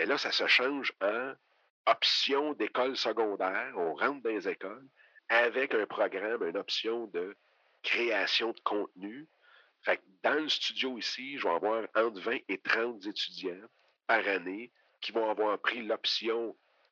Mais là, ça se change en option d'école secondaire. On rentre dans les écoles avec un programme, une option de création de contenu. Fait que dans le studio ici, je vais avoir entre 20 et 30 étudiants par année qui vont avoir pris l'option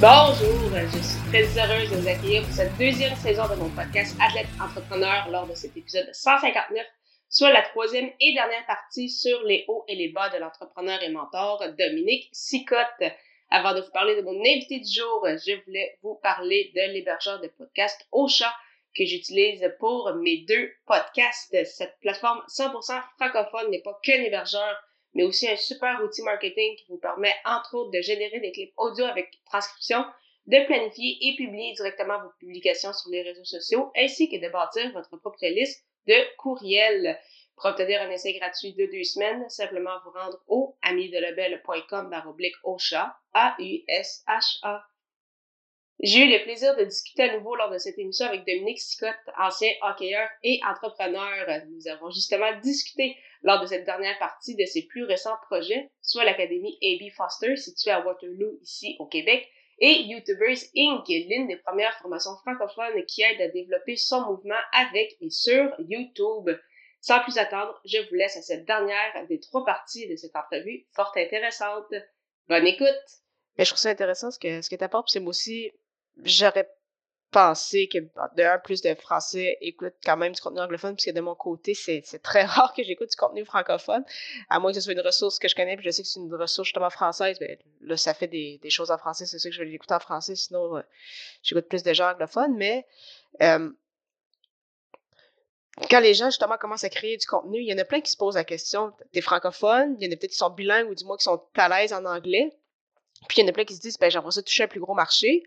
Bonjour, je suis très heureuse de vous accueillir pour cette deuxième saison de mon podcast Athlète Entrepreneur lors de cet épisode 159, soit la troisième et dernière partie sur les hauts et les bas de l'entrepreneur et mentor Dominique Sicotte. Avant de vous parler de mon invité du jour, je voulais vous parler de l'hébergeur de podcast Ocha que j'utilise pour mes deux podcasts. Cette plateforme 100% francophone n'est pas qu'un hébergeur mais aussi un super outil marketing qui vous permet, entre autres, de générer des clips audio avec transcription, de planifier et publier directement vos publications sur les réseaux sociaux, ainsi que de bâtir votre propre liste de courriels. Pour obtenir un essai gratuit de deux semaines, simplement vous rendre au amidelebel.com baroblique au chat, A-U-S-H-A. J'ai eu le plaisir de discuter à nouveau lors de cette émission avec Dominique Sicotte, ancien hockeyeur et entrepreneur. Nous avons justement discuté lors de cette dernière partie de ses plus récents projets, soit l'Académie A.B. Foster, située à Waterloo, ici au Québec, et YouTubers Inc., l'une des premières formations francophones qui aide à développer son mouvement avec et sur YouTube. Sans plus attendre, je vous laisse à cette dernière des trois parties de cette entrevue fort intéressante. Bonne écoute! Mais je trouve ça intéressant ce que, ce que tu apportes, c'est moi aussi, j'aurais pensé que d'un plus de Français écoutent quand même du contenu anglophone, puisque de mon côté, c'est très rare que j'écoute du contenu francophone, à moins que ce soit une ressource que je connais, puis je sais que c'est une ressource justement française, ben, là, ça fait des, des choses en français, c'est sûr que je vais l'écouter en français, sinon euh, j'écoute plus de gens anglophones, mais euh, quand les gens justement commencent à créer du contenu, il y en a plein qui se posent la question, t'es francophone, il y en a peut-être qui sont bilingues ou du moins qui sont à l'aise en anglais, puis il y en a plein qui se disent, ben j'aimerais ça toucher un plus gros marché,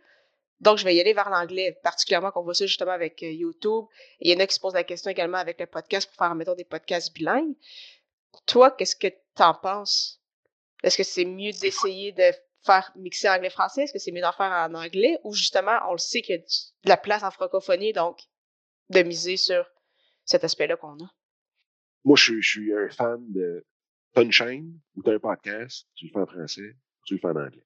donc, je vais y aller vers l'anglais, particulièrement qu'on voit ça justement avec euh, YouTube. il y en a qui se posent la question également avec le podcast pour faire, mettons, des podcasts bilingues. Toi, qu'est-ce que tu en penses? Est-ce que c'est mieux d'essayer de faire mixer anglais-français? Est-ce que c'est mieux d'en faire en anglais? Ou justement, on le sait qu'il y a de la place en francophonie, donc de miser sur cet aspect-là qu'on a? Moi, je, suis un fan de une chaîne ou t'as un podcast, tu le fais en français, tu le fais en anglais.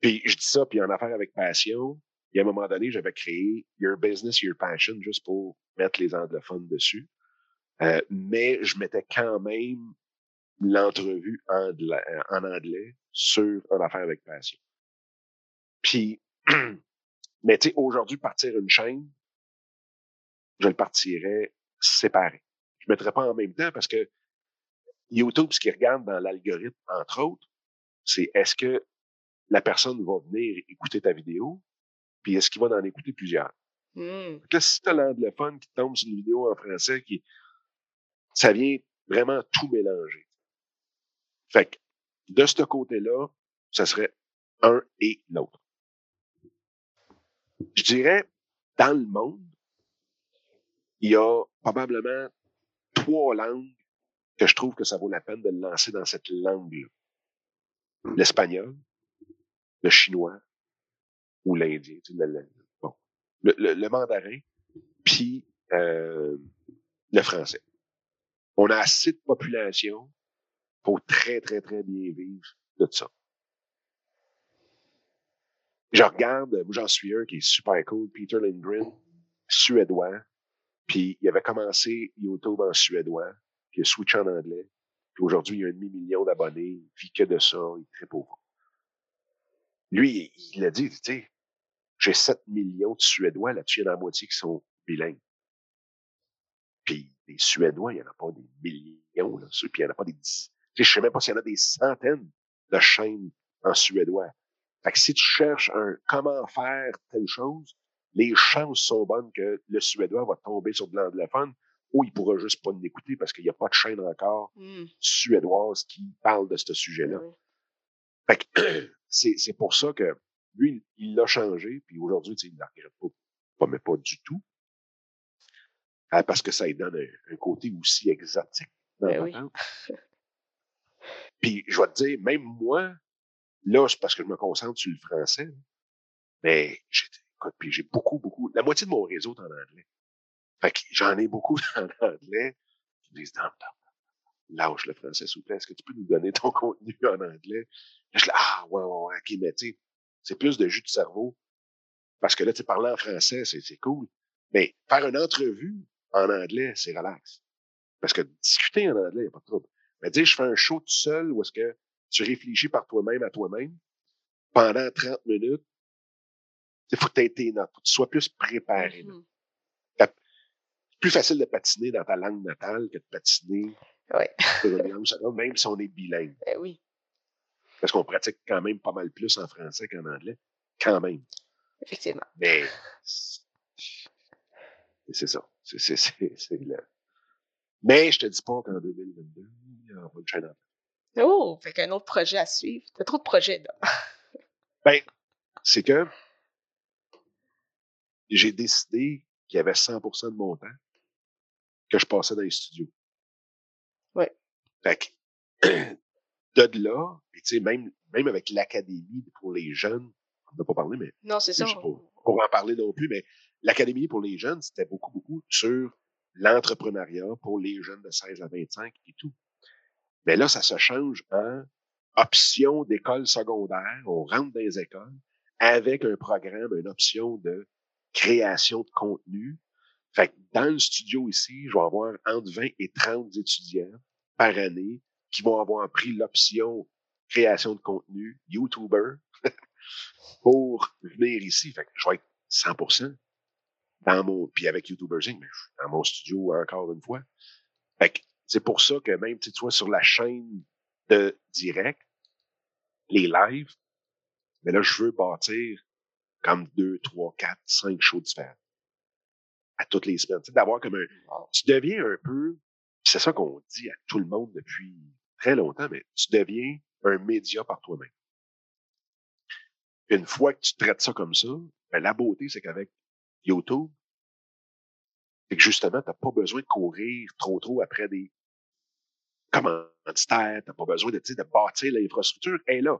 Puis je dis ça, puis en affaire avec passion, et à un moment donné, j'avais créé Your Business, Your Passion juste pour mettre les anglophones dessus. Euh, mais je mettais quand même l'entrevue en, en anglais sur une affaire avec passion. Puis, mais tu sais, aujourd'hui, partir une chaîne, je le partirais séparé. Je ne mettrais pas en même temps parce que YouTube, ce qu'il regarde dans l'algorithme, entre autres, c'est est-ce que la personne va venir écouter ta vidéo puis est-ce qu'il va en écouter plusieurs? Mmh. Là, si tu as l'anglophone qui tombe sur une vidéo en français, qui, ça vient vraiment tout mélanger. Fait que, de ce côté-là, ça serait un et l'autre. Je dirais, dans le monde, il y a probablement trois langues que je trouve que ça vaut la peine de lancer dans cette langue-là. L'espagnol, le chinois ou l'indien, le, bon, le, mandarin, puis euh, le français. On a assez de population pour très, très, très bien vivre de ça. Je regarde, moi j'en suis un qui est super cool, Peter Lindgren, suédois, puis il avait commencé YouTube en suédois, puis il a switché en anglais, puis aujourd'hui il y a un demi-million d'abonnés, il vit que de ça, il est très pauvre. Lui, il a dit, tu sais, j'ai 7 millions de Suédois là-dessus, il y en a la moitié qui sont bilingues. Puis les Suédois, il n'y en a pas des millions là-dessus, puis il n'y en a pas des dix. Je ne sais même pas s'il y en a des centaines de chaînes en suédois. Fait que si tu cherches un comment faire telle chose, les chances sont bonnes que le suédois va tomber sur de l'anglophone ou il pourra juste pas l'écouter parce qu'il n'y a pas de chaîne encore mmh. suédoise qui parle de ce sujet-là. Que c'est pour ça que lui, il l'a changé, puis aujourd'hui, il ne regrette pas. Pas, mais pas du tout. Ah, parce que ça lui donne un, côté aussi exotique dans Ben la oui. Puis, je vais te dire, même moi, là, c'est parce que je me concentre sur le français, mais j'ai, écoute, puis j'ai beaucoup, beaucoup, la moitié de mon réseau est en anglais. Fait que j'en ai beaucoup en anglais qui me non, non, lâche le français, s'il vous plaît, est-ce que tu peux nous donner ton contenu en anglais? Là, je dis, ah, ouais, ouais, ouais, ok, mais tu sais, c'est plus de jus de cerveau. Parce que là, tu sais, parler en français, c'est, cool. Mais faire une entrevue en anglais, c'est relax. Parce que discuter en anglais, il n'y a pas de trouble. Mais dire, je fais un show tout seul où est-ce que tu réfléchis par toi-même à toi-même pendant 30 minutes, il faut que tu aies tes notes, faut que tu sois plus préparé. C'est plus facile de patiner dans ta langue natale que de patiner Ouais. même si on est bilingue. Ben oui, Parce qu'on pratique quand même pas mal plus en français qu'en anglais. Quand même. effectivement. Mais c'est ça. C'est c'est- c'est- c'est le... Mais je te dis pas qu'en 2022, il y aura pas de chaîne en Oh, fait qu'un autre projet à suivre. T'as trop de projets, là. Ben, c'est que j'ai décidé qu'il y avait 100% de mon temps que je passais dans les studios. Fait que, de là, tu sais, même, même avec l'académie pour les jeunes, on n'a pas parlé, mais Non, c'est ça. pour en parler non plus, mais l'académie pour les jeunes, c'était beaucoup, beaucoup sur l'entrepreneuriat pour les jeunes de 16 à 25 et tout. Mais là, ça se change en option d'école secondaire. On rentre dans les écoles avec un programme, une option de création de contenu. Fait que dans le studio ici, je vais avoir entre 20 et 30 étudiants par année qui vont avoir pris l'option création de contenu, YouTuber, pour venir ici. Fait que je vais être 100% dans mon, puis avec YouTuber Zing, mais je suis dans mon studio encore une fois. Fait que c'est pour ça que même, tu sais, tu vois, sur la chaîne de direct, les lives, mais là, je veux bâtir comme deux, trois, quatre, cinq shows différents. À toutes les semaines. D'avoir comme un, Wow. tu deviens un peu, c'est ça qu'on dit à tout le monde depuis très longtemps, mais tu deviens un média par toi-même. Une fois que tu traites ça comme ça, ben, la beauté, c'est qu'avec YouTube, c'est que justement, tu n'as pas besoin de courir trop trop après des commanditaires, tu n'as pas besoin de, de bâtir l'infrastructure. Elle est là.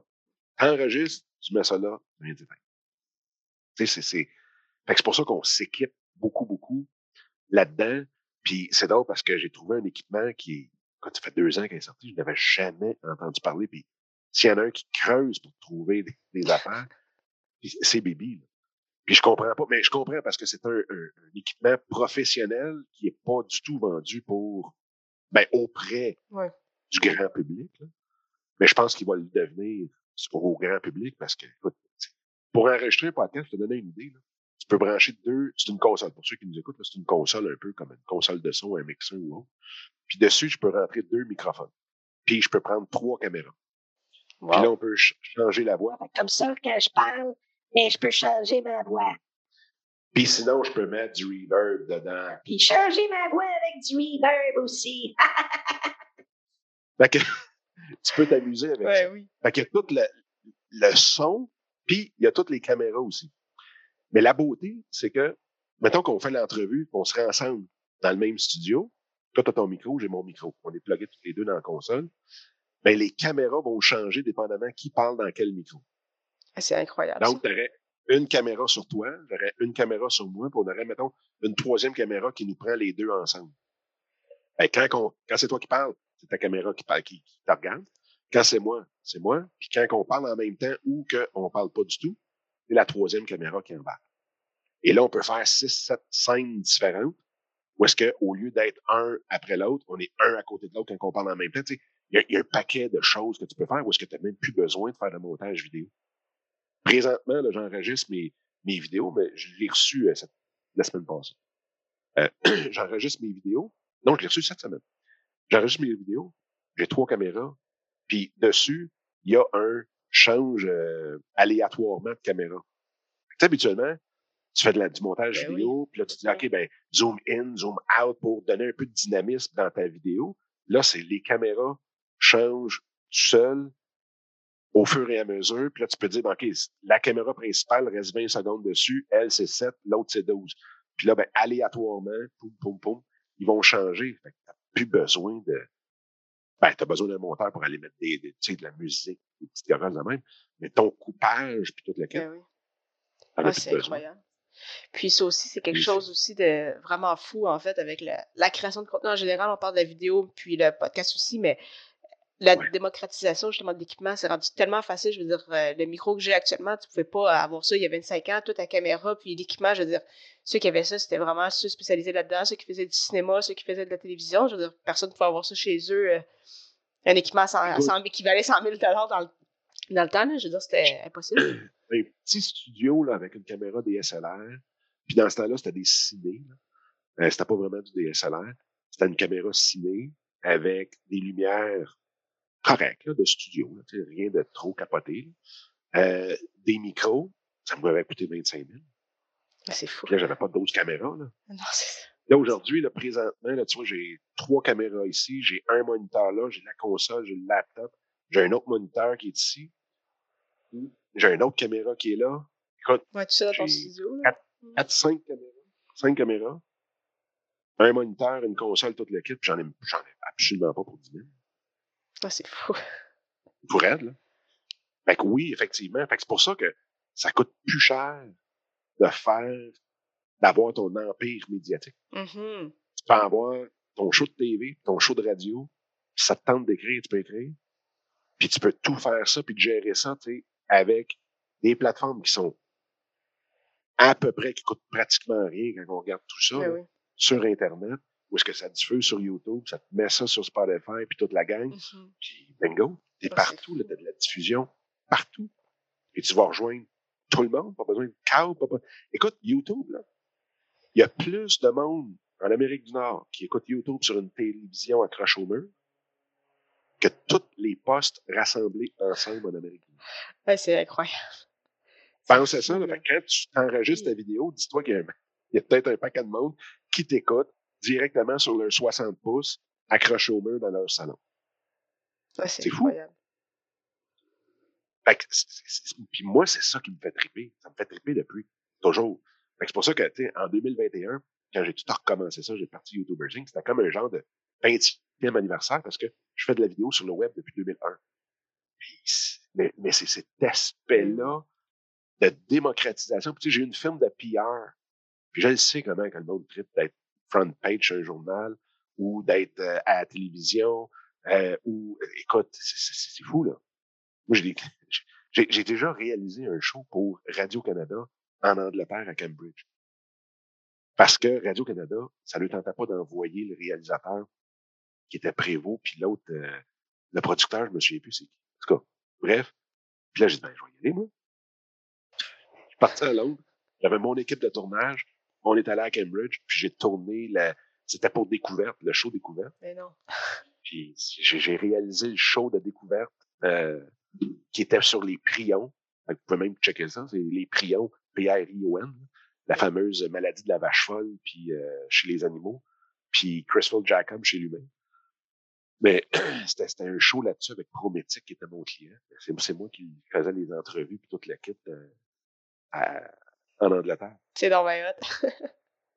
Enregistre, tu mets ça là, rien sais, c'est, c'est, c'est pour ça qu'on s'équipe beaucoup, beaucoup là-dedans. Puis c'est drôle parce que j'ai trouvé un équipement qui est, quand ça fait deux ans qu'il est sorti, je n'avais jamais entendu parler. Puis s'il y en a un qui creuse pour trouver des, des affaires, c'est Bibi. là. Puis je comprends pas, mais je comprends parce que c'est un, un- un équipement professionnel qui est pas du tout vendu pour, ben, auprès Ouais. du grand public. là. Mais je pense qu'il va le devenir au grand public parce que, écoute, pour enregistrer un podcast, je te donner une idée. Là. Peux brancher deux, c'est une console. Pour ceux qui nous écoutent, c'est une console un peu comme une console de son, un mixeur ou autre. Puis dessus, je peux rentrer deux microphones. Puis je peux prendre trois caméras. Puis là, on peut ch- changer la voix. Que Comme ça, quand je parle, mais je peux changer ma voix. Puis sinon, je peux mettre du reverb dedans. Puis changer ma voix avec du reverb aussi. Fait que tu peux t'amuser avec ça. Oui. Fait a tout le, le son, puis il y a toutes les caméras aussi. Mais la beauté, c'est que, mettons qu'on fait l'entrevue, qu'on serait ensemble dans le même studio. Toi, tu as ton micro, j'ai mon micro. On est plugués tous les deux dans la console. Ben, les caméras vont changer dépendamment qui parle dans quel micro. Ah, C'est incroyable. Donc, tu aurais une caméra sur toi, j'aurais une caméra sur moi, puis on aurait, mettons, une troisième caméra qui nous prend les deux ensemble. Ben, quand, quand c'est toi qui parles, c'est ta caméra qui, parle, qui, qui te regarde. Quand c'est moi, c'est moi. Puis quand on parle en même temps ou qu'on ne parle pas du tout, c'est la troisième caméra qui embarque. Et là, on peut faire six, sept scènes différentes. Ou est-ce qu'au lieu d'être un après l'autre, on est un à côté de l'autre quand on parle en même temps? Tu sais, Il y, y a un paquet de choses que tu peux faire où est-ce que tu n'as même plus besoin de faire de montage vidéo. Présentement, j'enregistre mes, mes vidéos, mais je l'ai reçu euh, cette- la semaine passée. Euh, j'enregistre mes vidéos. Non, je l'ai reçu cette semaine. J'enregistre mes vidéos. J'ai trois caméras. Puis dessus, il y a un change euh, aléatoirement de caméra. Habituellement, tu fais de la, du montage Ben vidéo, puis là, tu dis, OK, ben, zoom in, zoom out pour donner un peu de dynamisme dans ta vidéo. Là, c'est les caméras changent tout seul au fur et à mesure. Puis là, tu peux dire, ben, OK, la caméra principale reste 20 secondes dessus, elle, c'est 7, l'autre, c'est 12. Puis là, ben, aléatoirement, poum, poum, poum, ils vont changer. Fait que t'as plus besoin de... Ben, t'as besoin d'un monteur pour aller mettre des, des, tu sais, de la musique, des petites garage de même. Mais ton coupage, puis toute la quête, Ben oui. t'en as Ah, c'est incroyable. Puis ça aussi, c'est quelque Oui, chose aussi de vraiment fou, en fait, avec la, la création de contenu en général. On parle de la vidéo, puis le podcast aussi, mais la Ouais. démocratisation, justement, de l'équipement, c'est rendu tellement facile. Je veux dire, euh, le micro que j'ai actuellement, tu pouvais pas avoir ça il y a 25 ans, toute ta caméra, puis l'équipement, je veux dire, ceux qui avaient ça, c'était vraiment ceux spécialisés là-dedans, ceux qui faisaient du cinéma, ceux qui faisaient de la télévision. Je veux dire, personne ne pouvait avoir ça chez eux. euh, un équipement à 100, à Écoute. 100 qui valait 100 000 dans le, dans le temps, là. Je veux dire, c'était impossible. un petit studio là, avec une caméra DSLR. Puis dans ce temps-là, c'était des ciné. Euh, c'était pas vraiment du DSLR. C'était une caméra ciné avec des lumières correctes là, de studio. Là, tu sais, rien de trop capoté. là. Euh, des micros, ça m'avait coûté 25 000. C'est fou. Puis là, j'avais pas d'autres caméras. Là, Non, c'est ça. là aujourd'hui, là, présentement, là, tu vois, j'ai trois caméras ici, j'ai un moniteur là, j'ai la console, j'ai le laptop, j'ai un autre moniteur qui est ici. J'ai une autre caméra qui est là. Écoute, Ouais, tout ça dans ton studio. là. 4, 5 caméras. 5 caméras. Un moniteur, une console, toute le kit, puis j'en ai, j'en ai absolument pas pour 10 000. Ah, c'est fou. Pour elle, là. Fait que oui, effectivement. Fait que c'est pour ça que ça coûte plus cher de faire, d'avoir ton empire médiatique. Mhm. Tu peux avoir ton show de TV, ton show de radio, ça te tente d'écrire, tu peux écrire. Puis tu peux tout faire ça, puis gérer ça, tu sais, avec des plateformes qui sont à peu près, qui coûtent pratiquement rien quand on regarde tout ça. Ben là. oui. sur Internet, ou est-ce que ça diffuse sur YouTube, ça te met ça sur Spotify, puis toute la gang, Mhm. puis bingo, t'es partout, là, t'as de la diffusion partout. Et tu vas rejoindre tout le monde, pas besoin de câble, pas besoin- Écoute, YouTube, là, il y a plus de monde en Amérique du Nord qui écoute YouTube sur une télévision accroche au mur que tous les postes rassemblés ensemble en Amérique du Nord. Ouais, c'est incroyable. Pense à ça, là, quand tu t'enregistres ta vidéo, dis-toi qu'il y a, a peut-être un paquet de monde qui t'écoute directement sur leur 60 pouces, accroché au mur dans leur salon. Ouais, c'est fou. Fait que puis moi, c'est ça qui me fait triper. Ça me fait triper depuis toujours. Fait que c'est pour ça que, tu sais, en 2021, quand j'ai tout recommencé ça, j'ai parti YouTuber Inc., c'était comme un genre de 20e anniversaire parce que je fais de la vidéo sur le web depuis 2001. Puis c'est- mais mais c'est cet aspect-là de démocratisation. Puis tu sais, j'ai une firme de PR. Puis je le sais comment quand le monde tripe d'être front page sur un journal ou d'être euh, à la télévision euh, ou écoute, c'est- fou là. Moi, j'ai déjà réalisé un show pour Radio-Canada en Angleterre à Cambridge. Parce que Radio-Canada, ça ne lui tentait pas d'envoyer le réalisateur qui était Prévost, puis l'autre, euh, le producteur, je me souviens plus c'est qui. En tout cas, bref. Puis là, j'ai dit, ben, je vais y aller, moi. Je suis parti à Londres. J'avais mon équipe de tournage. On est allé à Cambridge, puis j'ai tourné la... C'était pour Découverte, le show Découverte. Mais non. Puis j'ai réalisé le show de découverte euh, qui était sur les prions. Vous pouvez même checker ça, c'est les prions, P-R-I-O-N, la fameuse maladie de la vache folle puis euh, chez les animaux, puis Crystal Jacob chez l'humain. Mais c'était un show là-dessus avec Prométique qui était mon client. C'est c'est moi qui faisais les entrevues puis toute la kit euh, à- en Angleterre. C'est dans ma.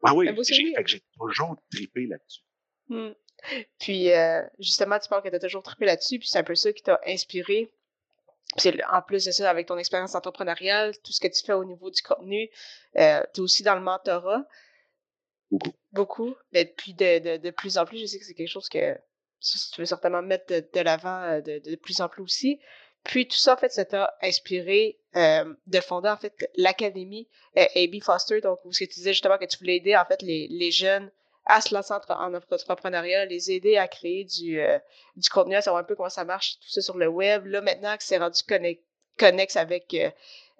Ah oui, j'ai toujours trippé là-dessus. Hmm. Puis, euh, justement, tu parles que tu as toujours trippé là-dessus, puis c'est un peu ça qui t'a inspiré. Puis en plus de ça, avec ton expérience entrepreneuriale, tout ce que tu fais au niveau du contenu, euh, tu es aussi dans le mentorat. Beaucoup. Beaucoup. Mais puis de, de, de plus en plus, je sais que c'est quelque chose que tu veux certainement mettre de, de l'avant euh, de, de plus en plus aussi. Puis tout ça, en fait, ça t'a inspiré euh, de fonder, en fait, l'académie euh, AB Foster, donc où tu disais justement que tu voulais aider, en fait, les, les jeunes à se lancer en entrepreneuriat, les aider à créer du, euh, du contenu, à savoir un peu comment ça marche, tout ça sur le web. Là, maintenant que c'est rendu connect, connexe avec euh,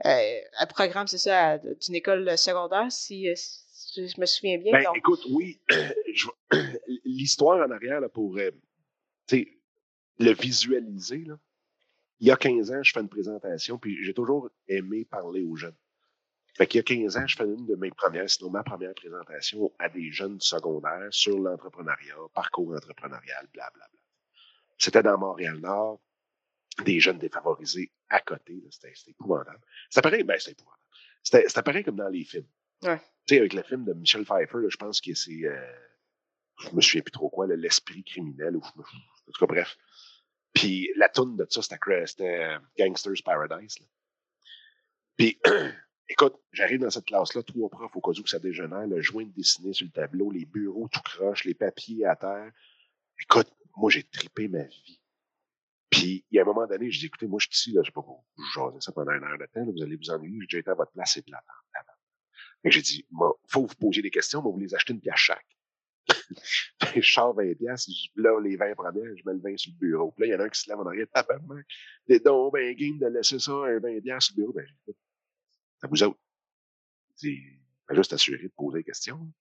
euh, un programme, c'est ça, d'une école secondaire, si, euh, si je me souviens bien. Ben, donc- écoute, oui, l'histoire en arrière là, pour euh, le visualiser. Là. Il y a 15 ans, je fais une présentation, puis j'ai toujours aimé parler aux jeunes. Fait qu'il y a 15 ans, je fais une de mes premières, sinon ma première présentation à des jeunes secondaires sur l'entrepreneuriat, parcours entrepreneurial, blablabla. C'était dans Montréal-Nord. des jeunes défavorisés à côté. C'était épouvantable. C'était pareil, ben, c'était épouvantable. C'était pareil comme dans les films. Ouais. Tu sais, avec le film de Michel Pfeiffer, là, je pense que c'est. Euh, je me souviens plus trop quoi, l'esprit criminel, ou en tout cas, bref. Puis la toune de ça, c'était euh, Gangster's Paradise. là. Puis, écoute, j'arrive dans cette classe-là, trois profs au cas où que ça dégénère, le joint dessiné sur le tableau, les bureaux tout croche, les papiers à terre. Écoute, moi, j'ai tripé ma vie. Puis, il y a un moment donné, je dis, écoutez, moi, je suis ici, là, je sais pas vous jaser ça pendant une heure de temps, là, vous allez vous ennuyer, j'ai déjà été à votre place, c'est plate. Fait que j'ai dit, moi, faut vous poser des questions, mais vous les achetez une pièce chaque. Je sors 20 pièces, je lave les 20 premières, je mets le 20 sur le bureau. Puis là, il y en a un qui se lève en arrière, tabarnak. T'es donc ben game de laisser ça, un 20 pièces sur le bureau. Ben, c'est à vous autres. J'ai dit, fais juste assurer de poser des questions.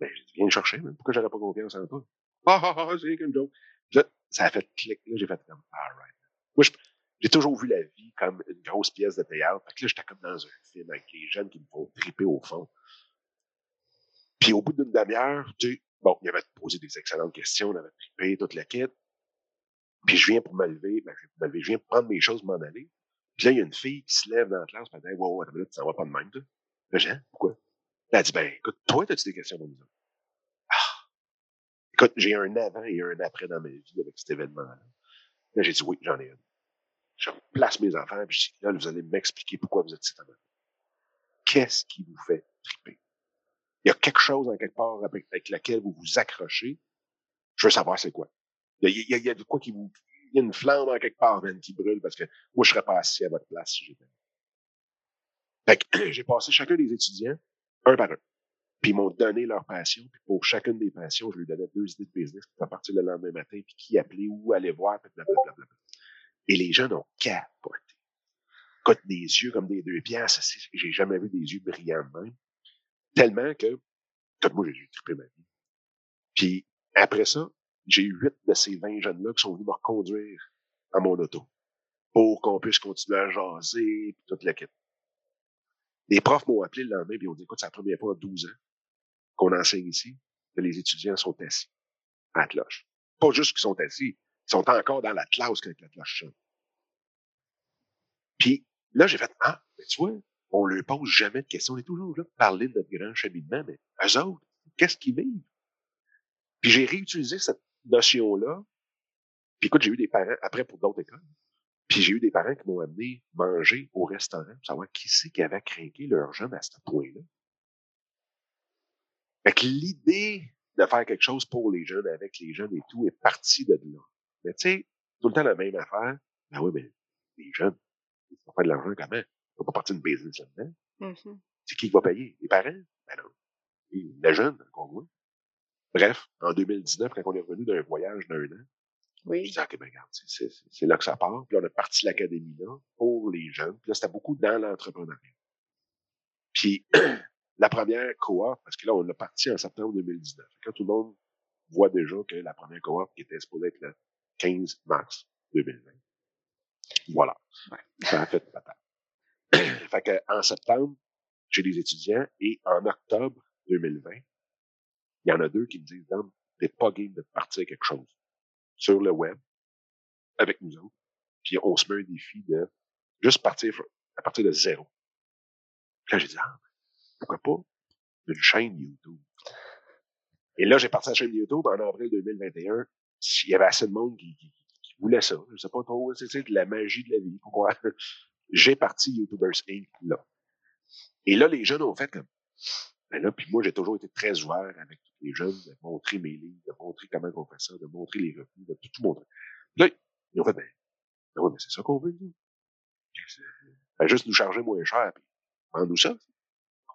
Ben, dit, viens le chercher, mais pourquoi j'aurais pas confiance en toi? Ah, ah, ah, c'est qu'une joke. Là, ça a fait clic, là, j'ai fait comme, alright. Moi, je- j'ai toujours vu la vie comme une grosse pièce de théâtre. Fait que là, j'étais comme dans un film avec les jeunes qui me font triper au fond. Puis au bout d'une demi-heure, tu bon, il avait posé des excellentes questions, on avait trippé, toute la quête. Puis je viens pour me lever, ben, je je viens prendre mes choses, m'en aller. Puis là, il y a une fille qui se lève dans la classe, elle dit, wow, attends ça va pas de même, toi? Là, j'ai Hein? pourquoi? Elle a dit, ben, écoute, toi, t'as-tu des questions pour nous autres? Ah! Écoute, j'ai un avant et un après dans ma vie avec cet événement-là. Là, j'ai dit, oui, j'en ai une. Je place mes enfants, puis je dis, là, vous allez m'expliquer pourquoi vous êtes ici. maintenant. Qu'est-ce qui vous fait triper? Il y a quelque chose en quelque part avec, avec laquelle vous vous accrochez. Je veux savoir c'est quoi. Il y a, il y a- il y a de quoi qui vous, il y a une flamme en quelque part, man, qui brûle parce que moi, je serais pas assis à votre place si j'étais. Fait que j'ai passé chacun des étudiants, un par un. Puis ils m'ont donné leur passion. Puis pour chacune des passions, je lui donnais deux idées de business qui pouvaient partir le lendemain matin, puis qui appeler, où aller voir, puis blablabla. Et les jeunes ont capoté. Écoute, des yeux comme des deux pièces, j'ai jamais vu des yeux brillants de même. Tellement que, comme moi, j'ai trippé ma vie. Puis après ça, j'ai eu huit de ces 20 jeunes-là qui sont venus me reconduire à mon auto pour qu'on puisse continuer à jaser, puis toute la quête. Les profs m'ont appelé le lendemain, puis ils ont dit, écoute, c'est la première fois en 12 ans qu'on enseigne ici, que les étudiants sont assis à la cloche. Pas juste qu'ils sont assis, ils sont encore dans la classe quand la cloche sonne. Puis là, j'ai fait, ah, mais tu vois, on leur pose jamais de questions. On est toujours là pour parler de notre grand cheminement, mais eux autres, qu'est-ce qu'ils vivent? Puis j'ai réutilisé cette notion-là. Puis écoute, j'ai eu des parents, après pour d'autres écoles, puis j'ai eu des parents qui m'ont amené manger au restaurant pour savoir qui c'est qui avait craqué leur jeune à ce point-là. Fait que l'idée de faire quelque chose pour les jeunes, avec les jeunes et tout, est partie de là. Mais tu sais, tout le temps la même affaire. Ben oui, mais les jeunes, ils vont faire de l'argent comment? Ils vont pas partir d'une business là-dedans. Mhm. C'est qui qui va payer? Les parents? Ben non. Et les jeunes, encore moins. Bref, en 2019, quand on est revenu d'un voyage d'un an, je Oui. disais, OK, ben regarde, c'est- là que ça part. Puis là, on a parti l'académie là pour les jeunes. Puis là, c'était beaucoup dans l'entrepreneuriat. Puis la première cohorte, parce que là, on l'a parti en septembre 2019. Quand tout le monde voit déjà que la première cohorte qui était supposée être le 15 mars 2020. Voilà. Ouais. Ça a fait patate. fait que, en septembre, j'ai des étudiants et en octobre 2020, il y en a deux qui me disent, Dan, t'es pas game de partir quelque chose sur le web avec nous autres. Puis on se met un défi de juste partir à partir de zéro. Puis là, j'ai dit, ah, pourquoi pas une chaîne YouTube? Et là, j'ai parti à la chaîne YouTube en avril 2021. Il y avait assez de monde qui, qui, qui voulait ça. Je sais pas trop, c'est c'est de la magie de la vie. Pourquoi? J'ai parti YouTubers Inc. là. Et là, les jeunes ont fait comme, ben là, puis moi, j'ai toujours été très ouvert avec tous les jeunes, de montrer mes livres, de montrer comment on fait ça, de montrer les revenus, de tout, montrer. Là, ils ont fait, ben, ben oui, mais c'est ça qu'on veut, nous. Ben, juste nous charger moins cher, puis vendre-nous ça.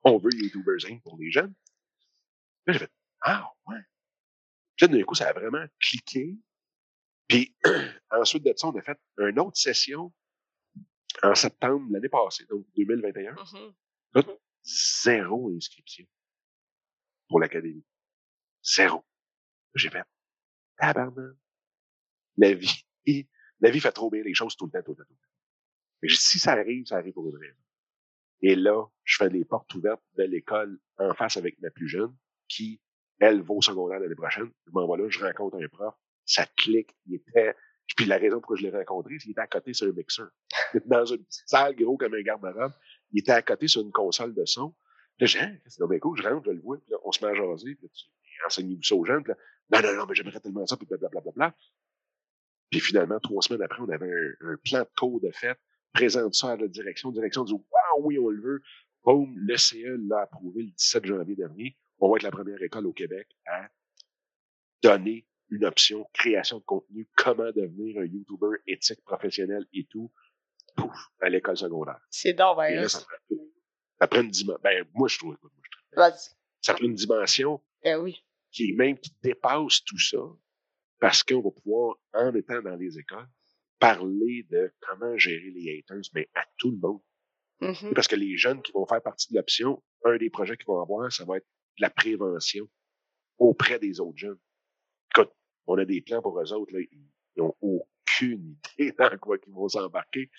On veut YouTubers Inc. pour les jeunes. Là, j'ai fait, ah, ouais. Puis là, d'un coup, ça a vraiment cliqué. Puis, ensuite de ça, on a fait une autre session en septembre l'année passée, donc 2021. Mhm. Zéro inscription pour l'académie. Zéro. J'ai fait, tabarnak. La vie, la vie fait trop bien les choses tout le temps, tout le temps, tout le temps. Mais si ça arrive, ça arrive pour une raison. Et là, je fais les portes ouvertes de l'école en face avec ma plus jeune, qui, elle, va au secondaire l'année prochaine. Je m'en vais là, je rencontre un prof, ça clique, il était Puis la raison pourquoi je l'ai rencontré, c'est qu'il était à côté sur un mixeur. Dans une petite salle gros comme un garde-robe. Il était à côté sur une console de son. Là, j'ai c'est bien cool, je rentre, je le vois, puis là, on se met à jaser, puis tu enseignez-vous ça aux jeunes, puis là, non, non, non, mais j'aimerais tellement ça, puis blablabla. Bla, bla, bla. Puis finalement, trois semaines après, on avait un, plan de cours de fête, présente ça à la direction, la direction dit, waouh, oui, on le veut. Boum, le CE l'a approuvé le 17 janvier dernier. On va être la première école au Québec à donner une option création de contenu, comment devenir un YouTuber éthique, professionnel et tout, pouf, à l'école secondaire. C'est donc, ben, là, ça prend, ça prend une dimension. Ben, moi, je trouve, moi, je trouve- vas-y. ça prend une dimension Ben oui. qui est même qui dépasse tout ça, parce qu'on va pouvoir, en étant dans les écoles, parler de comment gérer les haters, mais à tout le monde. Mhm. Parce que les jeunes qui vont faire partie de l'option, un des projets qu'ils vont avoir, ça va être de la prévention auprès des autres jeunes. Écoute, on a des plans pour eux autres, là, ils n'ont aucune idée dans quoi qu'ils vont s'embarquer,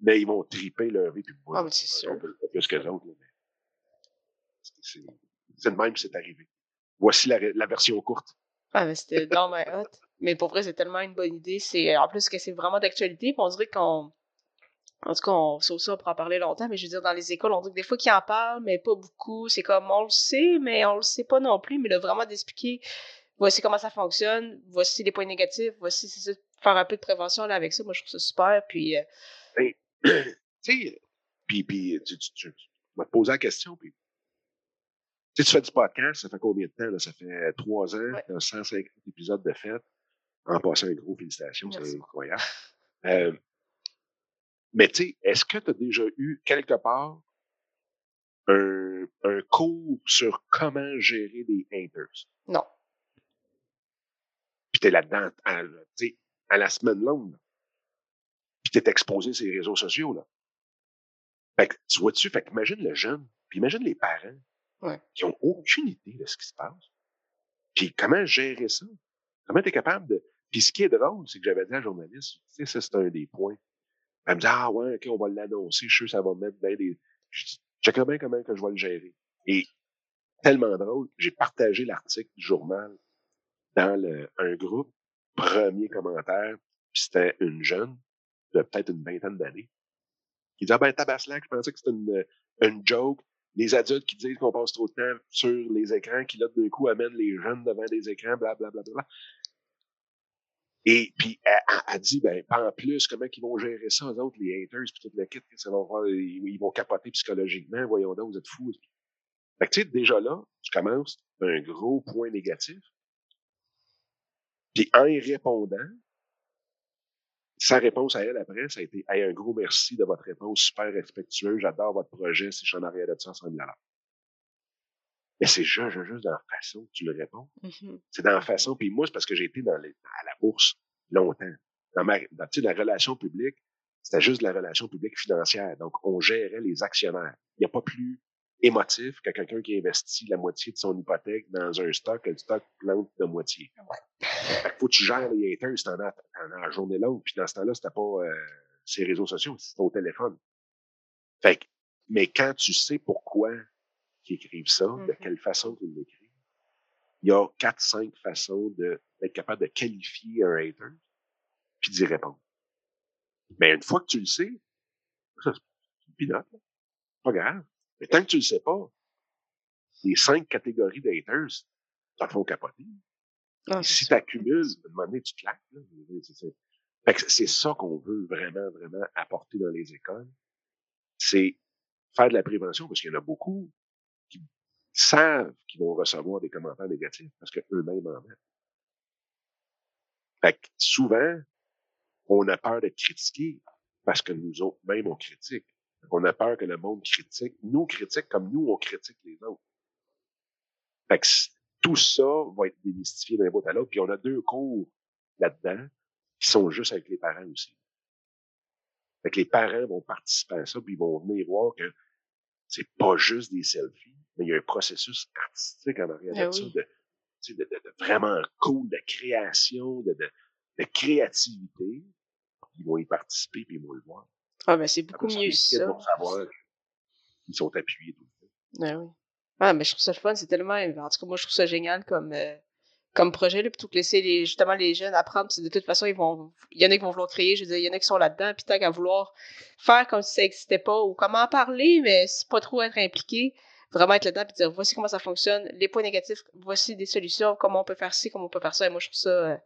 mais ils vont triper leur vie. Puis Ah, mais c'est sûr. on le plus que les autres. c'est- de même c'est arrivé. Voici la, la version courte. Ah, mais c'était dans ma hot. Mais pour vrai, c'est tellement une bonne idée. C'est en plus que c'est vraiment d'actualité. puis on dirait qu'on. En tout cas, on ça pour en parler longtemps, mais je veux dire, dans les écoles, on dirait que des fois qu'ils en parlent, mais pas beaucoup. C'est comme on le sait, mais on le sait pas non plus. Mais là, vraiment d'expliquer voici comment ça fonctionne, voici les points négatifs, voici c'est ça, faire un peu de prévention là, avec ça. Moi, je trouve ça super. Puis euh, tu sais, puis, puis tu, tu, tu, tu vas te poser la question, puis tu sais, tu fais du podcast, ça fait combien de temps? Là? Ça fait trois ans, Ouais. t'as 150 épisodes de fête. En passant un gros félicitations, c'est incroyable. Euh, mais tu sais, est-ce que tu as déjà eu quelque part un, un cours sur comment gérer des haters? non. Puis t'es là-dedans à, à la semaine longue. Puis t'es exposé sur les réseaux sociaux. Là. Fait que, tu vois-tu, fait qu'imagine le jeune, puis imagine les parents Ouais. qui ont aucune idée de ce qui se passe. Puis comment gérer ça? Comment t'es capable de... Puis ce qui est drôle, c'est que j'avais dit à la journaliste, tu sais, ça c'est un des points. Elle me dit, ah ouais, ok, on va l'annoncer, je suis sûr ça va mettre bien des... Je checkerai bien comment que je vais le gérer. Et tellement drôle, j'ai partagé l'article du journal dans le, un groupe, premier commentaire, puis c'était une jeune de peut-être une vingtaine d'années, qui dit, ah ben tabaslac, je pensais que c'était une, une joke. Les adultes qui disent qu'on passe trop de temps sur les écrans, qui là d'un coup amènent les jeunes devant des écrans, blablabla. Bla, bla, bla. Et puis elle, elle- dit, ben en plus, comment ils vont gérer ça, eux autres, les haters, puis toute la kit, ça va faire, ils, ils vont capoter psychologiquement, voyons donc, vous êtes fous. Fait que tu sais, déjà là, tu commences d'un gros point négatif. Puis en y répondant, sa réponse à elle après, ça a été hey, un gros merci de votre réponse, super respectueux, j'adore votre projet, si je suis en arrière de ça, ça me la Mais c'est juste, juste, dans la façon que tu le réponds. Mhm. C'est dans la façon. Puis moi, c'est parce que j'ai été dans les, à la bourse longtemps. Dans ma dans, tu sais, la relation publique, c'était juste de la relation publique financière. Donc, on gérait les actionnaires. Il n'y a pas plus émotif que quelqu'un qui investit la moitié de son hypothèque dans un stock le stock plante de moitié. Fait que faut que tu gères les haters, t'en as, t'en as la journée longue. Puis dans ce temps-là, c'était pas euh, ces réseaux sociaux, c'était au téléphone. Fait que, mais quand tu sais pourquoi ils écrivent ça, de Mhm. quelle façon ils l'écrivent, il y a quatre, cinq façons d'être capable de qualifier un hater puis d'y répondre. Mais une fois que tu le sais, ça, c'est une pinote, là. Pas grave. Mais tant que tu le sais pas, les cinq catégories d'haters, ça te font capoter. Ah, si tu accumules, à un moment donné, tu claques. Là. C'est- c'est- Fait que c'est ça qu'on veut vraiment, vraiment apporter dans les écoles. C'est faire de la prévention, parce qu'il y en a beaucoup qui savent qu'ils vont recevoir des commentaires négatifs parce qu'eux-mêmes en mettent. Fait que souvent, on a peur d'être critiqué parce que nous autres, même, on critique. Qu'on a peur que le monde critique, nous critique comme nous, on critique les autres. Fait que tout ça va être démystifié d'un bout à l'autre. Puis on a deux cours là-dedans qui sont juste avec les parents aussi. Fait que les parents vont participer à ça, puis ils vont venir voir que c'est pas juste des selfies, mais il y a un processus artistique en arrière de ça, oui. de, sais, de, de- de vraiment cool, de création, de, de, de créativité. Ils vont y participer, puis ils vont le voir. Ah, ben c'est beaucoup mieux ça. vont savoir qu'ils sont appuyés. Ah oui. Ah, mais je trouve ça le fun, c'est tellement. En tout cas, moi, je trouve ça génial comme, euh, comme projet, là, plutôt que laisser les, justement les jeunes apprendre, parce que de toute façon, ils vont, il y en a qui vont vouloir créer, je veux dire, il y en a qui sont là-dedans, puis tant qu'à vouloir faire comme si ça n'existait pas, ou comment en parler, mais c'est pas trop être impliqué, vraiment être là-dedans, puis dire, voici comment ça fonctionne, les points négatifs, voici des solutions, comment on peut faire ci, comment on peut faire ça, et moi, je trouve ça, euh,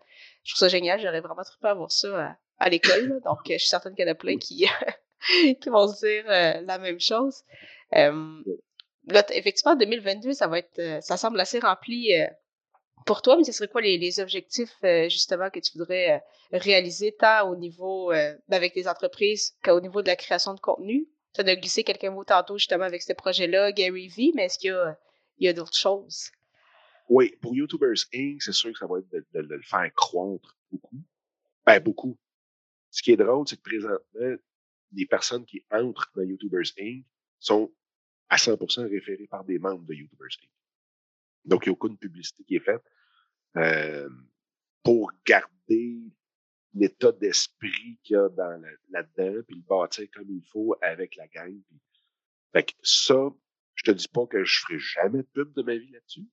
je trouve ça génial, j'aurais vraiment trop à voir ça à, l'école, donc je suis certaine qu'il y en a plein qui, qui vont se dire euh, la même chose. Euh, là, effectivement, 2022, ça va être, euh, ça semble assez rempli pour toi, mais ce serait quoi les, les objectifs justement que tu voudrais réaliser tant au niveau ben, avec les entreprises qu'au niveau de la création de contenu? Tu as glissé quelques mots tantôt justement avec ce projet-là, Gary V, mais est-ce qu'il y a, a d'autres choses? Oui, pour YouTubers Inc., c'est sûr que ça va être de, de- de le faire croître beaucoup. Ben, beaucoup. Ce qui est drôle, c'est que présentement, les personnes qui entrent dans YouTubers Inc. sont à 100% référées par des membres de YouTubers Inc. Donc, il n'y a aucune publicité qui est faite euh, pour garder l'état d'esprit qu'il y a dans là-dedans, puis le bâtir comme il faut avec la gang. Puis... Fait que ça, je te dis pas que je ferai jamais de pub de ma vie là-dessus,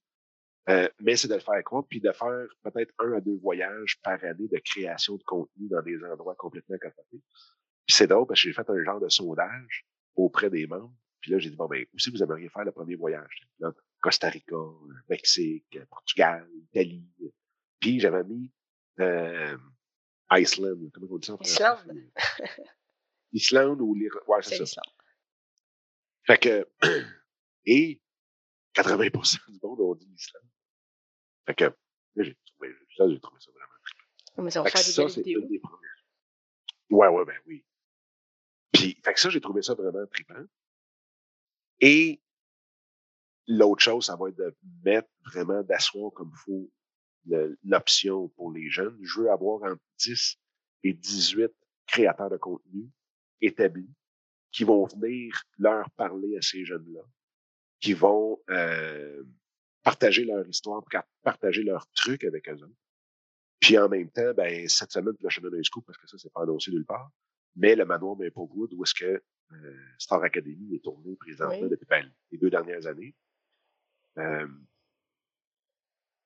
euh, mais c'est de le faire croître, puis de faire peut-être un à deux voyages par année de création de contenu dans des endroits complètement capotés. Puis c'est drôle parce que j'ai fait un genre de sondage auprès des membres. Puis là, j'ai dit, bon, ben, où que vous aimeriez faire le premier voyage? Là, Costa Rica, Mexique, Portugal, Italie. Puis j'avais mis euh, Iceland. Comment on dit ça? Islande. Islande ou l'Ir... Ouais, c'est ça. Fait que, et 80% du monde ont dit l'Islande. Fait que, là, j'ai trouvé, ça, j'ai trouvé ça vraiment. Mais ça va Fait des vidéos. Ouais, ouais, ben oui. Puis, fait que ça, j'ai trouvé ça vraiment trippant. Et l'autre chose, ça va être de mettre vraiment, d'asseoir comme il faut l'option pour les jeunes. Je veux avoir entre 10 et 18 créateurs de contenu établis qui vont venir leur parler à ces jeunes-là, qui vont euh, partager leur histoire, partager leurs trucs avec eux autres. Puis en même temps, ben, cette semaine, puis là, je te donne un scoop parce que ça, c'est pas annoncé nulle part, mais le manoir Maplewood, où est-ce que euh, Star Academy est tourné présentement Oui. depuis ben, les deux dernières années. Euh,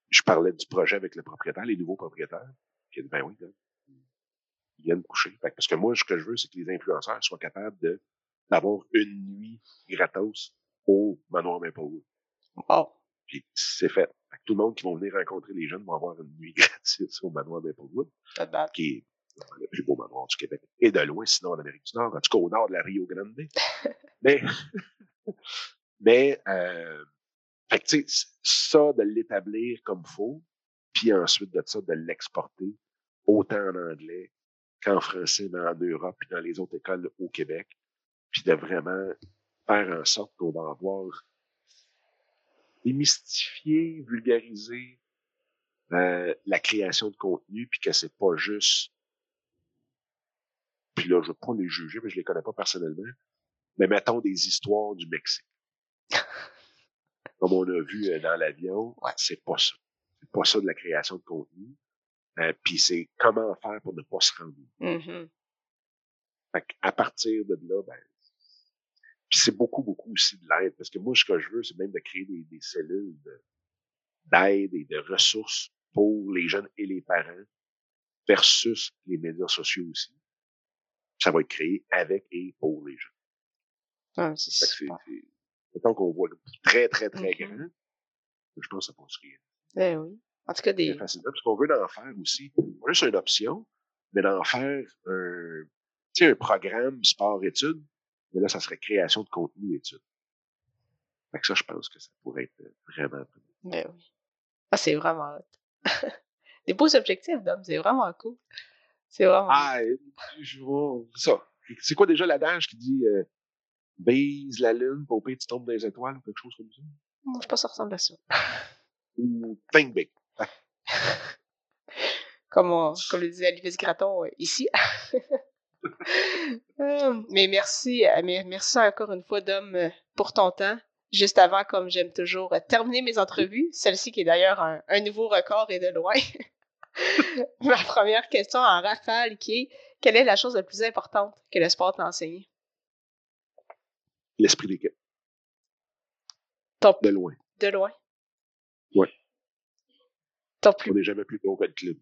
je parlais du projet avec le propriétaire, les nouveaux propriétaires, qui a dit, ben oui, là, ils viennent coucher. Parce que moi, ce que je veux, c'est que les influenceurs soient capables de d'avoir une nuit gratos au manoir Maplewood. Wow. Puis c'est fait. Fait tout le monde qui vont venir rencontrer les jeunes vont avoir une nuit gratis au manoir bad. qui est le plus beau manoir du Québec. Et de loin, sinon en Amérique du Nord, en tout cas au nord de la Rio Grande. mais, mais, euh, fait que, tu sais, ça, de l'établir comme faut, puis ensuite de ça, de l'exporter, autant en anglais qu'en français, mais en Europe, puis dans les autres écoles au Québec, puis de vraiment faire en sorte qu'on va avoir démystifié, vulgarisé euh, la création de contenu, puis que c'est pas juste. Puis là, je veux pas les juger, mais je les connais pas personnellement. Mais mettons des histoires du Mexique. Comme on a vu euh, dans l'avion, Ouais. c'est pas ça. C'est pas ça de la création de contenu. Euh, puis c'est comment faire pour ne pas se rendre. Mhm. Fait à partir de là, ben, puis c'est beaucoup, beaucoup aussi de l'aide. Parce que moi, ce que je veux, c'est même de créer des, des cellules de- d'aide et de ressources pour les jeunes et les parents versus les médias sociaux aussi. Ça va être créé avec et pour les jeunes. Ah, c'est mettons qu'on voit très, très, très Mhm. grand, je pense que ça passerait Eh oui. En tout cas, des. facilement. Parce qu'on veut en faire aussi, pas juste une option, mais d'en faire un, tu sais, un programme sport-études, mais là, ça serait création de contenu études. Fait que ça, je pense que ça pourrait être vraiment, Ben oui. Ah, c'est vraiment. Des beaux objectifs, Dom. C'est vraiment cool. C'est vraiment. Ah, je vois ça. C'est quoi déjà l'adage qui dit euh, bise la lune pour tu tombes dans les étoiles ou quelque chose comme ça? Moi, je pense que ça ressemble à ça. Ou think big. Comme, on- comme le disait Olivier Graton euh, ici. Euh, mais merci, euh, merci encore une fois, Dom, euh, pour ton temps. Juste avant, comme j'aime toujours, terminer mes entrevues. Celle-ci qui est d'ailleurs un, un nouveau record et de loin. Ma première question en rafale qui est quelle est la chose la plus importante que le sport t'a enseigné? L'esprit d'équipe. Ton- De loin. De loin? Ouais. Ton On n'est jamais plus gros que le club.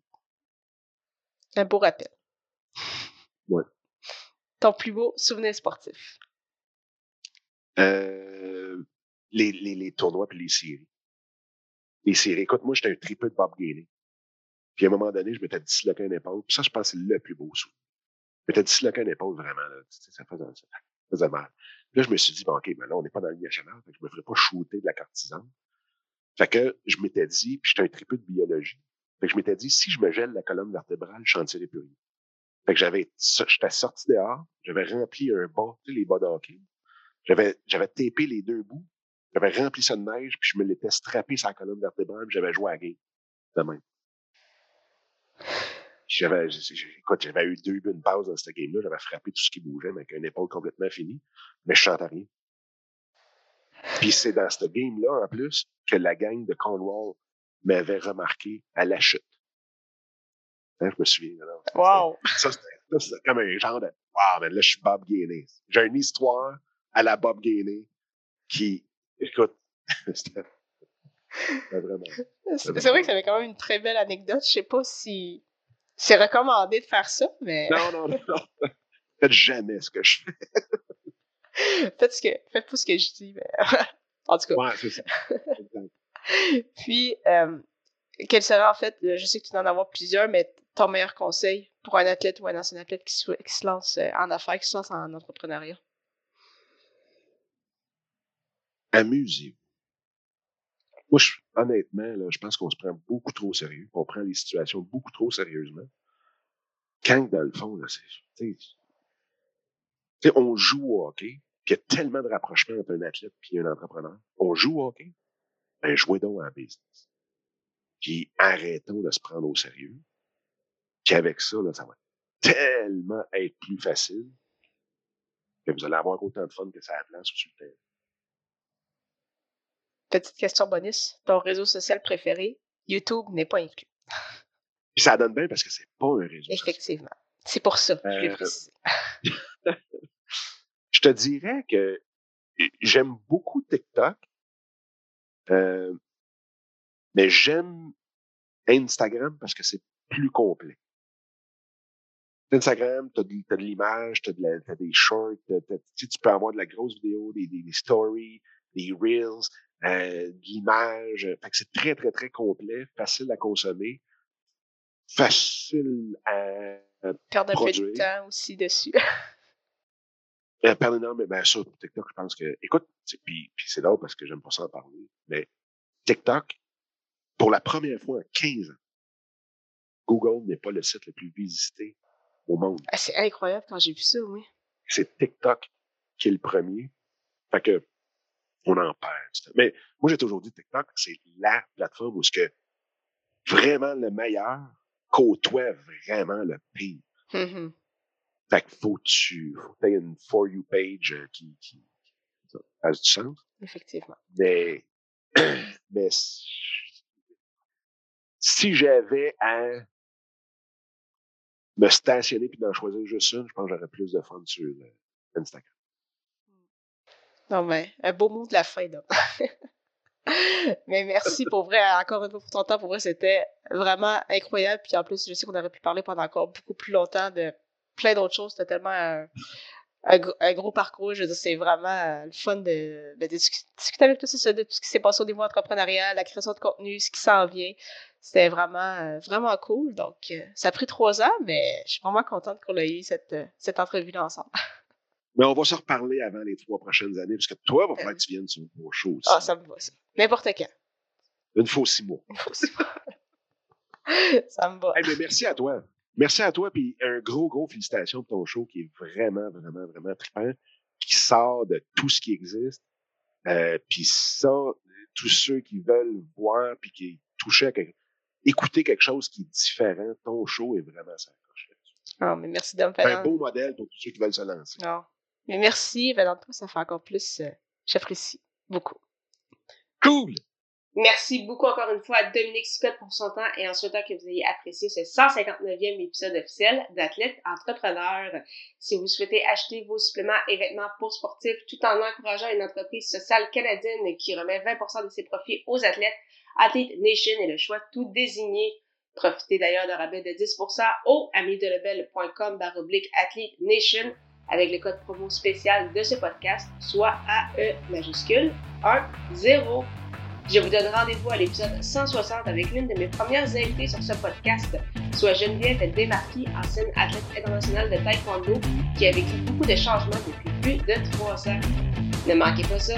un beau rappel. Ouais. Ton plus beau souvenir sportif? Euh, les, les, les tournois puis les séries. Les séries. Écoute, moi, j'étais un tripeux de Bob Gainey. Puis à un moment donné, je m'étais disloqué une épaule. Puis ça, je pense que c'est le plus beau souvenir. Je m'étais disloqué une épaule vraiment. Là. Tu sais, ça, faisait, ça faisait mal. Puis là, je me suis dit, bon, OK, mais là, on n'est pas dans la Ligue nationale. Fait que je me ferais pas shooter de la cortisone. Fait que je m'étais dit, puis j'étais un tripeux de biologie. Fait que je m'étais dit, si je me gèle la colonne vertébrale, je n'en tirerai plus rien. Fait que j'avais, j'étais sorti dehors, j'avais rempli un bas, tu sais, les bas de hockey. J'avais, j'avais tapé les deux bouts, j'avais rempli ça de neige, puis je me l'étais strappé sur la colonne vertébrale, puis j'avais joué à game. De même. J'avais, écoute, j'avais eu deux buts, une pause dans cette game-là, j'avais frappé tout ce qui bougeait, mais avec une épaule complètement finie, mais je chantais rien. Puis c'est dans cette game-là, en plus, que la gang de Cornwall m'avait remarqué à la chute. Je me souviens. alors. Wow! Ça, c'était comme un genre de Wow, mais là, je suis Bob Gainey. J'ai une histoire à la Bob Gainey qui, écoute, c'était vraiment. C'est vrai que ça avait quand même une très belle anecdote. Je sais pas si c'est recommandé de faire ça, mais Non, non, non, non. Faites jamais ce que je fais. faites, ce que, faites pas ce que je dis. Mais... en tout cas. Ouais, c'est ça. Puis, euh, quel serait en fait, je sais que tu dois en avoir plusieurs, mais ton meilleur conseil pour un athlète ou un ancien athlète qui se, qui se lance euh, en affaires, qui se lance en entrepreneuriat? Amusez-vous. Moi, je, honnêtement, je pense qu'on se prend beaucoup trop au sérieux. On prend les situations beaucoup trop sérieusement. Quand, dans le fond, c'est, on joue au hockey, puis il y a tellement de rapprochements entre un athlète et un entrepreneur. On joue au hockey, ben, jouez donc en business. Puis arrêtons de se prendre au sérieux. Puis avec ça, là, ça va tellement être plus facile que vous allez avoir autant de fun que ça a place sur le terrain. Petite question bonus. Ton réseau social préféré, YouTube n'est pas inclus. Puis ça donne bien parce que c'est pas un réseau. social. Effectivement. C'est pour ça que je l'ai Euh, précisé. Je te dirais que j'aime beaucoup TikTok, euh, mais j'aime Instagram parce que c'est plus complet. Instagram, tu as, de l'image, tu as, des shorts, t'as- t'as- tu peux avoir de la grosse vidéo, des, des, des stories, des reels, euh, de l'image. Fait que c'est très, très, très complet, facile à consommer, facile à Perdre un peu de temps aussi dessus. Euh, non, mais ben, pour TikTok, je pense que. Écoute, puis, c'est drôle parce que j'aime pas ça en parler, mais TikTok, pour la première fois en 15 ans, Google n'est pas le site le plus visité au monde. Ah, c'est incroyable quand j'ai vu ça, oui. C'est TikTok qui est le premier. Fait que, on en perd. Mais moi, j'ai toujours dit TikTok, c'est la plateforme où ce que vraiment le meilleur côtoie vraiment le pire. Mhm. Fait que faut que tu, faut que t'aies une For You page euh, qui, qui, ça a du sens. Effectivement. Mais, mais si- si j'avais à me stationner puis d'en choisir juste une, je pense que j'aurais plus de fun sur euh, Instagram. Non, mais un beau mot de la fin, là. mais merci pour vrai, encore une fois pour ton temps. Pour vrai, c'était vraiment incroyable. Puis en plus, je sais qu'on aurait pu parler pendant encore beaucoup plus longtemps de plein d'autres choses. C'était tellement un, un gros- un gros parcours. Je veux dire, c'est vraiment euh, le fun de, de discu- discuter avec toi c'est ça, de tout ce qui s'est passé au niveau entrepreneurial, la création de contenu, ce qui s'en vient. C'était vraiment, euh, vraiment cool. Donc, euh, ça a pris trois ans, mais je suis vraiment contente qu'on ait eu cette, cette entrevue-là ensemble. Mais on va se reparler avant les trois prochaines années, parce que toi, il va falloir que tu viennes sur mon show aussi. Ah, ça me va, ça. N'importe quand. Une fois six mois. ça me va. Hey, mais merci à toi. Merci à toi, puis un gros, gros félicitations pour ton show qui est vraiment, vraiment, vraiment trippant, qui sort de tout ce qui existe. Euh, puis ça, tous ceux qui veulent voir, puis qui touchent à quelque- écouter quelque chose qui est différent, ton show est vraiment ça. Ah, mais merci de me Un beau modèle pour tous ceux qui veulent se lancer. Non. Mais merci, toi, ça fait encore plus. euh, J'apprécie beaucoup. Cool! Merci beaucoup encore une fois à Dominique Sipet pour son temps et en souhaitant que vous ayez apprécié ce 159e épisode officiel d'Athlète Entrepreneur. Si vous souhaitez acheter vos suppléments et vêtements pour sportifs tout en encourageant une entreprise sociale canadienne qui remet 20% de ses profits aux athlètes, Athlete Nation est le choix tout désigné. Profitez d'ailleurs de rabais de 10% au amidelebel.com baroblique Athlete Nation avec le code promo spécial de ce podcast, soit AE majuscule 1 0. Je vous donne rendez-vous à l'épisode 160 avec l'une de mes premières invitées sur ce podcast, soit Geneviève Desmarquis, ancienne athlète internationale de taekwondo, qui a vécu beaucoup de changements depuis plus de trois ans. Ne manquez pas ça.